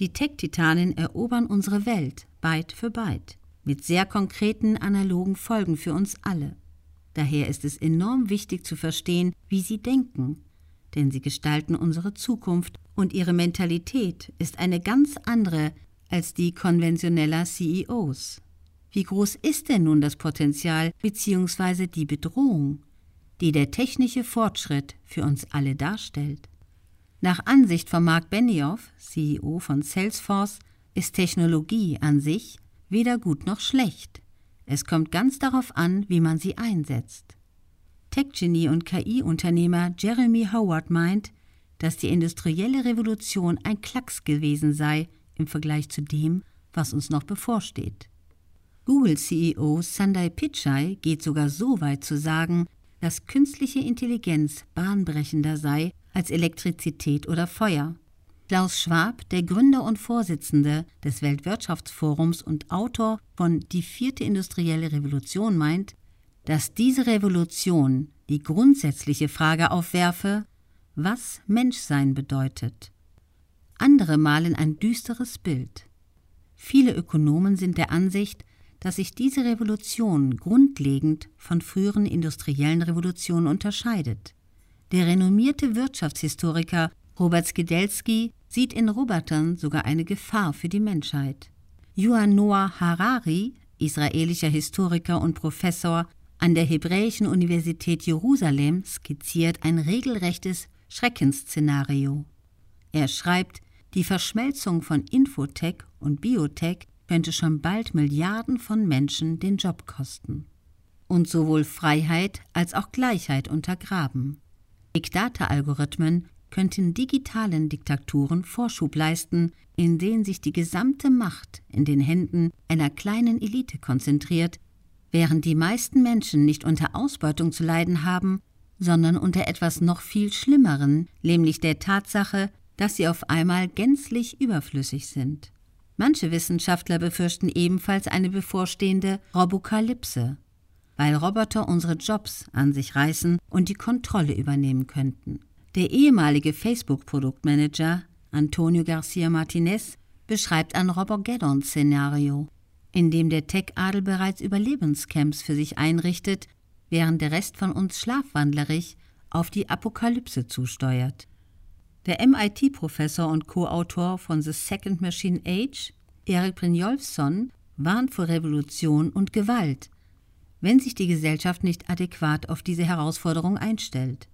Die Tech-Titanen erobern unsere Welt, Byte für Byte, mit sehr konkreten analogen Folgen für uns alle. Daher ist es enorm wichtig zu verstehen, wie sie denken, denn sie gestalten unsere Zukunft und ihre Mentalität ist eine ganz andere als die konventioneller CEOs. Wie groß ist denn nun das Potenzial bzw. die Bedrohung, die der technische Fortschritt für uns alle darstellt? Nach Ansicht von Mark Benioff, CEO von Salesforce, ist Technologie an sich weder gut noch schlecht. Es kommt ganz darauf an, wie man sie einsetzt. Tech-Genie und KI-Unternehmer Jeremy Howard meint, dass die industrielle Revolution ein Klacks gewesen sei im Vergleich zu dem, was uns noch bevorsteht. Google-CEO Sundar Pichai geht sogar so weit zu sagen, dass künstliche Intelligenz bahnbrechender sei als Elektrizität oder Feuer. Klaus Schwab, der Gründer und Vorsitzende des Weltwirtschaftsforums und Autor von Die vierte industrielle Revolution, meint, dass diese Revolution die grundsätzliche Frage aufwerfe, was Menschsein bedeutet. Andere malen ein düsteres Bild. Viele Ökonomen sind der Ansicht, dass sich diese Revolution grundlegend von früheren industriellen Revolutionen unterscheidet. Der renommierte Wirtschaftshistoriker Robert Skidelski sieht in Robotern sogar eine Gefahr für die Menschheit. Yuval Noah Harari, israelischer Historiker und Professor an der Hebräischen Universität Jerusalem, skizziert ein regelrechtes Schreckensszenario. Er schreibt, die Verschmelzung von Infotech und Biotech könnte schon bald Milliarden von Menschen den Job kosten und sowohl Freiheit als auch Gleichheit untergraben. Big Data-Algorithmen könnten digitalen Diktaturen Vorschub leisten, in denen sich die gesamte Macht in den Händen einer kleinen Elite konzentriert, während die meisten Menschen nicht unter Ausbeutung zu leiden haben, sondern unter etwas noch viel Schlimmeren, nämlich der Tatsache, dass sie auf einmal gänzlich überflüssig sind. Manche Wissenschaftler befürchten ebenfalls eine bevorstehende Robokalypse, weil Roboter unsere Jobs an sich reißen und die Kontrolle übernehmen könnten. Der ehemalige Facebook-Produktmanager Antonio Garcia Martinez beschreibt ein Robogeddon-Szenario, in dem der Tech-Adel bereits Überlebenscamps für sich einrichtet, während der Rest von uns schlafwandlerig auf die Apokalypse zusteuert. Der MIT-Professor und Co-Autor von The Second Machine Age, Erik Brynjolfsson, warnt vor Revolution und Gewalt, wenn sich die Gesellschaft nicht adäquat auf diese Herausforderung einstellt.